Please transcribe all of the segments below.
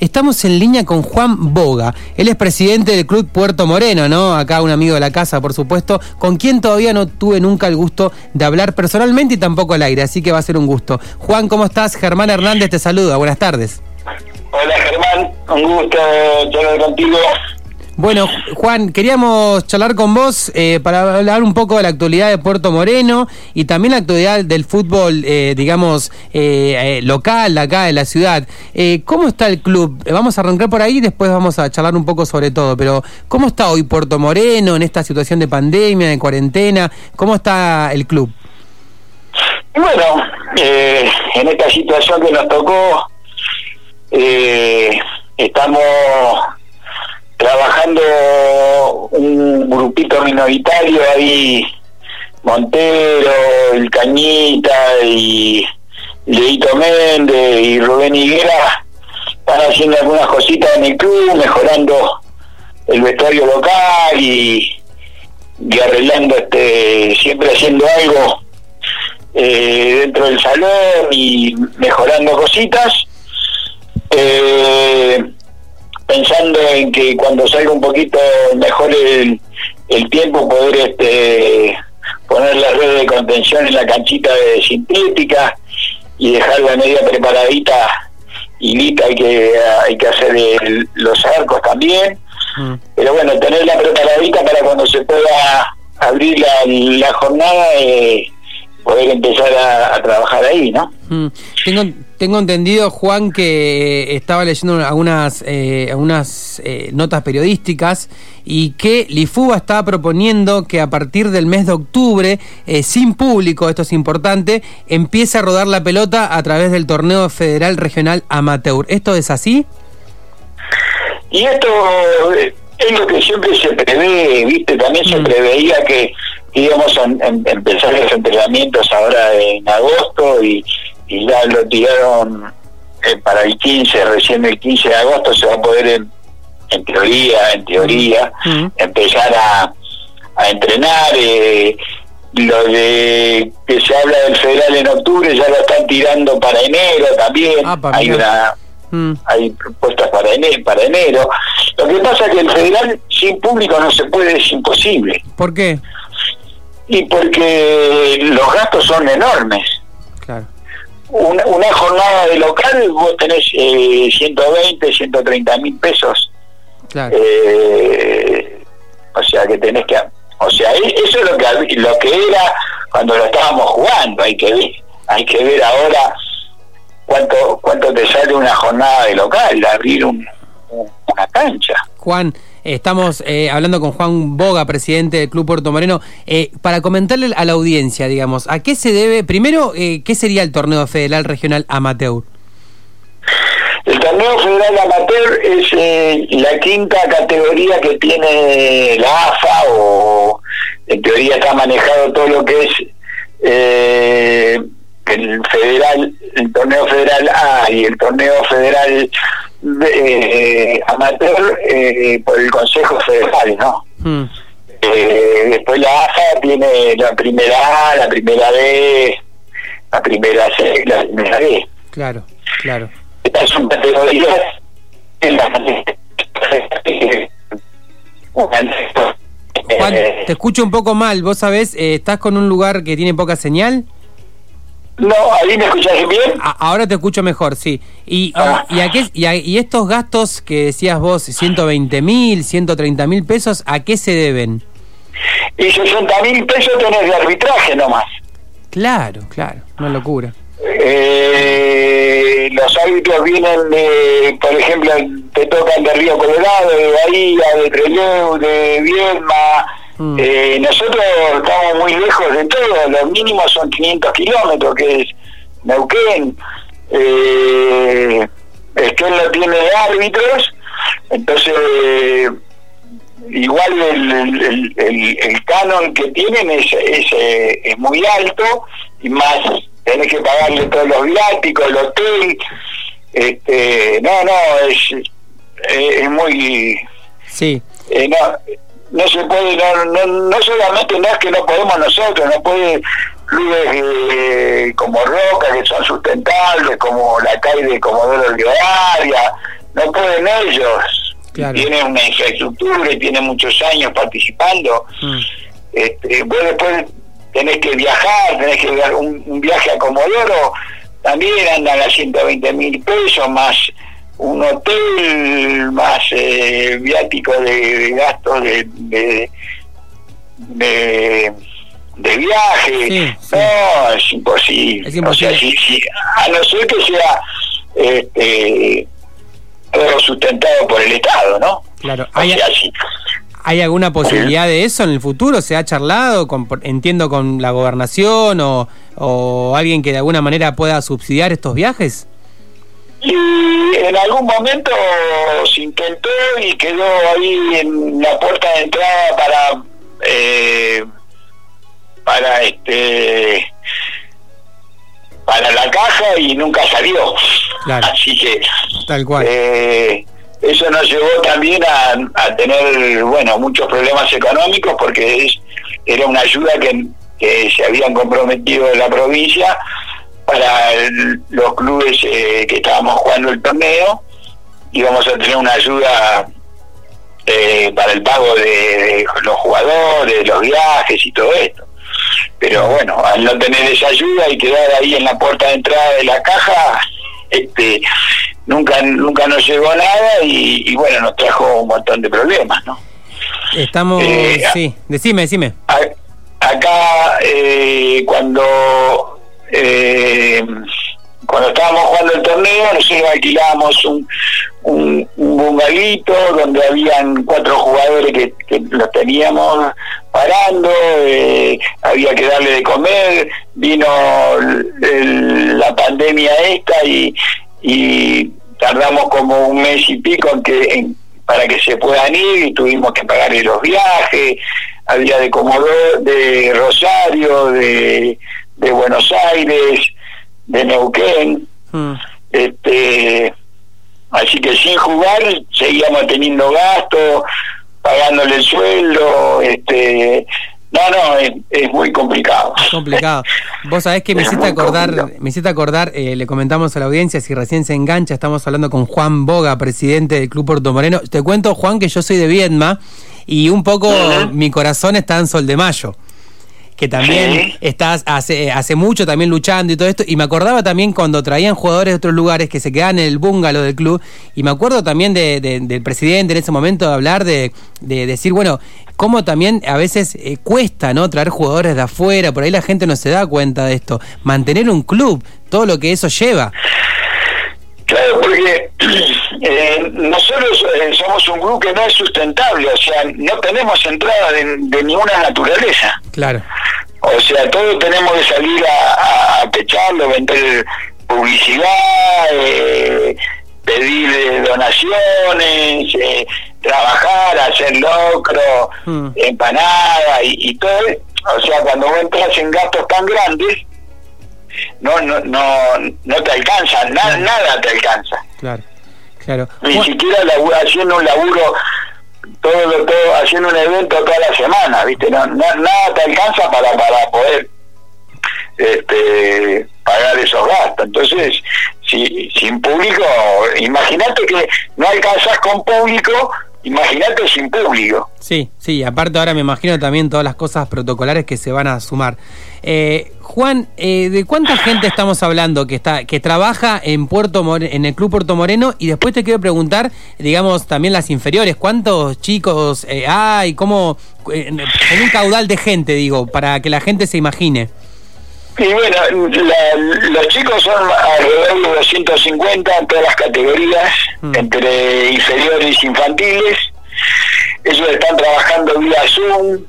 Estamos en línea con Juan Boga. Él es presidente del Club Puerto Moreno, ¿no? Acá un amigo de la casa, por supuesto, con quien todavía no tuve nunca el gusto de hablar personalmente y tampoco al aire, así que va a ser un gusto. Juan, ¿cómo estás? Germán Hernández te saluda. Buenas tardes. Hola Germán, un gusto charlar contigo. Bueno, Juan, queríamos charlar con vos eh, para hablar un poco de la actualidad de Puerto Moreno y también la actualidad del fútbol, eh, digamos, eh, local acá de la ciudad. ¿Cómo está el club? Vamos a arrancar por ahí y después vamos a charlar un poco sobre todo, pero ¿cómo está hoy Puerto Moreno en esta situación de pandemia, de cuarentena? ¿Cómo está el club? Bueno, en esta situación que nos tocó, estamos trabajando un grupito minoritario ahí, Montero, El Cañita y Leito Méndez y Rubén Higuera, están haciendo algunas cositas en el club, mejorando el vestuario local y, y arreglando, este siempre haciendo algo eh, dentro del salón y mejorando cositas. Eh, pensando en que cuando salga un poquito mejor el, tiempo poder este poner la red de contención en la canchita de sintética y dejarla media preparadita y lista hay que hay que hacer los arcos también mm. pero bueno tenerla preparadita para cuando se pueda abrir la, jornada eh, poder empezar a, trabajar ahí no mm. tengo tengo entendido, Juan, que estaba leyendo algunas, eh, algunas eh, notas periodísticas y que Lifuba estaba proponiendo que a partir del mes de octubre, eh, sin público, esto es importante, empiece a rodar la pelota a través del torneo federal regional amateur. ¿Esto es así? Y esto es lo que siempre se prevé, ¿viste? También se mm. preveía que íbamos a empezar los entrenamientos ahora en agosto y y ya lo tiraron eh, para el 15, recién el 15 de agosto se va a poder en, teoría, en teoría, mm. empezar a, a entrenar. Eh, lo de que se habla del federal en octubre ya lo están tirando para enero también. Ah, hay una mm. hay propuestas para enero, para enero. Lo que pasa es que el federal sin público no se puede, es imposible. ¿Por qué? Y porque los gastos son enormes. Claro una, una jornada de local vos tenés eh, 120, 130 mil pesos. Eh, o sea que tenés que... O sea, e, eso es lo que, lo que era cuando lo estábamos jugando. Hay que ver, hay que ver ahora cuánto cuánto te sale una jornada de local, abrir un, una cancha. Juan, Estamos eh, hablando con Juan Boga, presidente del Club Puerto Moreno, eh, para comentarle a la audiencia, digamos, ¿a qué se debe, primero, eh, qué sería el torneo federal regional amateur? El torneo federal amateur es la quinta categoría que tiene la AFA o en teoría está manejado todo lo que es el federal, el torneo federal A y el torneo federal eh, amateur eh, por el Consejo Federal, ¿no? Hmm. Eh, después la AFA tiene la primera A, la primera B, la primera C la primera B. Claro, claro. Estas son categorías en las Juan, te escucho un poco mal. ¿Vos sabés, estás con un lugar que tiene poca señal? No, ahí me escuchás bien. ahora te escucho mejor, sí. Y, ah. y, estos gastos que decías vos, 120 mil, 130 mil pesos, ¿a qué se deben? Y 60 mil pesos tenés de arbitraje nomás. Claro, claro, una locura. Eh, los árbitros vienen de, por ejemplo, te tocan de Río Colorado, de Bahía, de Trelew, de Viedma, Mm. Eh, nosotros estamos muy lejos de todo, los mínimos son 500 kilómetros, que es Neuquén. Eh, que no tiene árbitros, entonces igual el, el, canon que tienen es, es, eh, es, muy alto y más tenés que pagarle todos los viáticos, el hotel. Este, no, no, es, es, muy... Sí. Eh, no, no se puede, no, no, no solamente no es que no podemos nosotros, no puede clubes eh, como Roca, que son sustentables, como la calle de Comodoro Rivadavia, no pueden ellos. Tienen una infraestructura y tienen muchos años participando. Mm. Este, vos después tenés que viajar, tenés que dar un, viaje a Comodoro, también andan a 120 mil pesos, más un hotel, más eh, viático de, gastos de, de, de, viaje. No, es imposible. O sea, a no ser que sea este, sustentado por el Estado, ¿no? Claro, hay, ¿hay alguna posibilidad de eso en el futuro? ¿Se ha charlado, con, entiendo, con la gobernación o, o alguien que de alguna manera pueda subsidiar estos viajes? Y en algún momento se intentó y quedó ahí en la puerta de entrada para eh, para este para la caja y nunca salió. Así que tal cual. Eh, eso nos llevó también a, tener bueno muchos problemas económicos porque es, era una ayuda que, que se habían comprometido en la provincia para los clubes eh, que estábamos jugando el torneo íbamos a tener una ayuda eh, para el pago de, los jugadores, los viajes y todo esto. Pero bueno, al no tener esa ayuda y quedar ahí en la puerta de entrada de la caja, este nunca nunca nos llegó nada y, bueno, nos trajo un montón de problemas, ¿no? Estamos, eh, sí, decime, decime. acá, eh, cuando eh, cuando estábamos jugando el torneo, nosotros alquilamos un, un, bungalito donde habían cuatro jugadores que, que los teníamos parando, eh, había que darle de comer, vino la pandemia esta y, tardamos como un mes y pico en que para que se puedan ir y tuvimos que pagarle los viajes, había de Comodoro, de Rosario, de, de Buenos Aires, de Neuquén. Hmm. Este, así que sin jugar seguíamos teniendo gastos, pagándole el sueldo, este, no, no, es, muy complicado. Es complicado. Vos sabés que me hiciste acordar, me hiciste acordar, eh, le comentamos a la audiencia, si recién se engancha, estamos hablando con Juan Boga, presidente del Club Puerto Moreno. Te cuento, Juan, que yo soy de Viedma y un poco mi corazón está en Sol de Mayo que también estás hace, hace mucho también luchando y todo esto. Y me acordaba también cuando traían jugadores de otros lugares que se quedaban en el búngalo del club. Y me acuerdo también de, del presidente en ese momento de hablar de, de decir, bueno, cómo también a veces eh, cuesta no traer jugadores de afuera. Por ahí la gente no se da cuenta de esto. Mantener un club, todo lo que eso lleva. Claro, porque eh, nosotros eh, somos un grupo que no es sustentable, o sea, no tenemos entrada de, ninguna naturaleza. Claro. O sea, todos tenemos que salir a, a techarlo, vender publicidad, eh, pedir donaciones, trabajar, hacer locro, hmm. empanada y, y todo. O sea, cuando vos entras en gastos tan grandes, no no no no te alcanza, nada te alcanza. Claro, claro. Ni siquiera haciendo un laburo, todo, todo, haciendo un evento toda la semana, ¿viste? No, nada te alcanza para, para poder este, pagar esos gastos. Entonces, si sin público, imagínate que no alcanzas con público, imagínate sin público. Sí, sí, aparte ahora me imagino también todas las cosas protocolares que se van a sumar. Eh, Juan, eh, ¿de cuánta gente estamos hablando que está que trabaja en Puerto en el Club Puerto Moreno? Y después te quiero preguntar, digamos, también las inferiores, ¿cuántos chicos eh, hay? ¿Cómo? en un caudal de gente, digo, para que la gente se imagine. Y bueno, los chicos son alrededor de 250 en todas las categorías, mm. entre inferiores infantiles. Ellos están trabajando vía Zoom,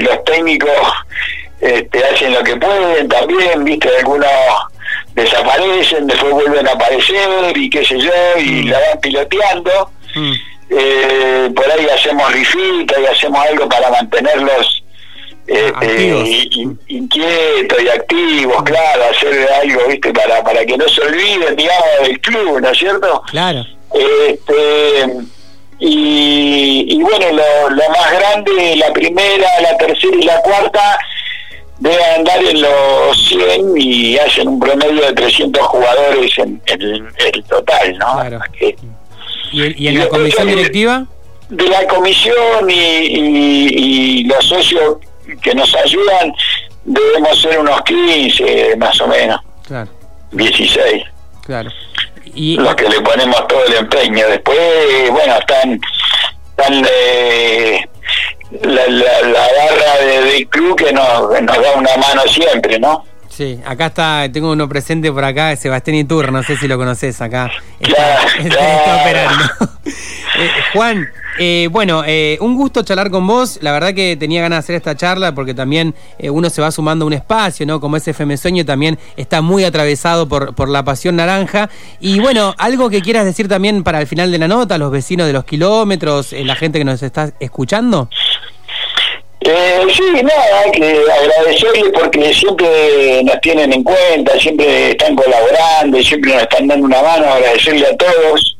los técnicos este, hacen lo que pueden también, viste, algunos desaparecen, después vuelven a aparecer y qué sé yo, y mm. la van piloteando. Mm. Eh, por ahí hacemos rifita y hacemos algo para mantenerlos este, inquietos y activos, claro, hacer algo, viste, para, para que no se olviden, digamos, del club, ¿no es cierto? Claro. Este, y, y bueno, lo, lo más grande, la primera, la tercera y la cuarta, deben andar en los 100 y hacen un promedio de 300 jugadores en, el total, ¿no? ¿Y, en la comisión directiva? De la comisión y, los socios que nos ayudan, debemos ser unos 15 más o menos. Claro. 16. Claro. Y, los que le ponemos todo el empeño. Después, bueno, están, están eh, la, la, barra del club que nos, nos da una mano siempre, ¿no? Sí, acá está, tengo uno presente por acá, Sebastián Itur, no sé si lo conoces acá. Está, está, operando. Eh, Juan, eh, bueno, eh, un gusto charlar con vos. La verdad que tenía ganas de hacer esta charla porque también uno se va sumando a un espacio, ¿no? Como ese FM Sueño también está muy atravesado por, por la pasión naranja. Y bueno, algo que quieras decir también para el final de la nota, los vecinos de los kilómetros, la gente que nos está escuchando. Eh, sí, nada, que agradecerle porque siempre nos tienen en cuenta, siempre están colaborando, siempre nos están dando una mano, agradecerle a todos.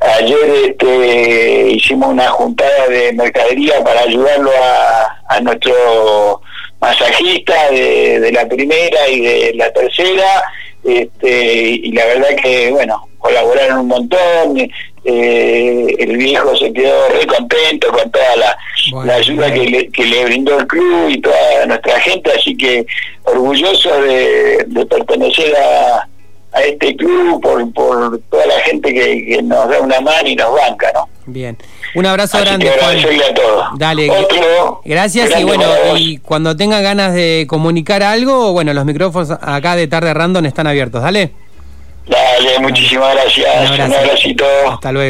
Ayer este, hicimos una juntada de mercadería para ayudarlo a, a nuestro masajista de, de, la primera y de la tercera, este, y la verdad que, bueno, colaboraron un montón, eh, el viejo se quedó re contento con toda la, ayuda que le, que le, brindó el club y toda nuestra gente, así que orgulloso de, pertenecer a, a, este club por, por toda la gente que, nos da una mano y nos banca, ¿no? Bien. Un abrazo grande. a todos. Dale. gracias y bueno, y cuando tenga ganas de comunicar algo, bueno, los micrófonos acá de Tarde Random están abiertos. Dale. Dale, muchísimas gracias. Un, abracito. Hasta luego.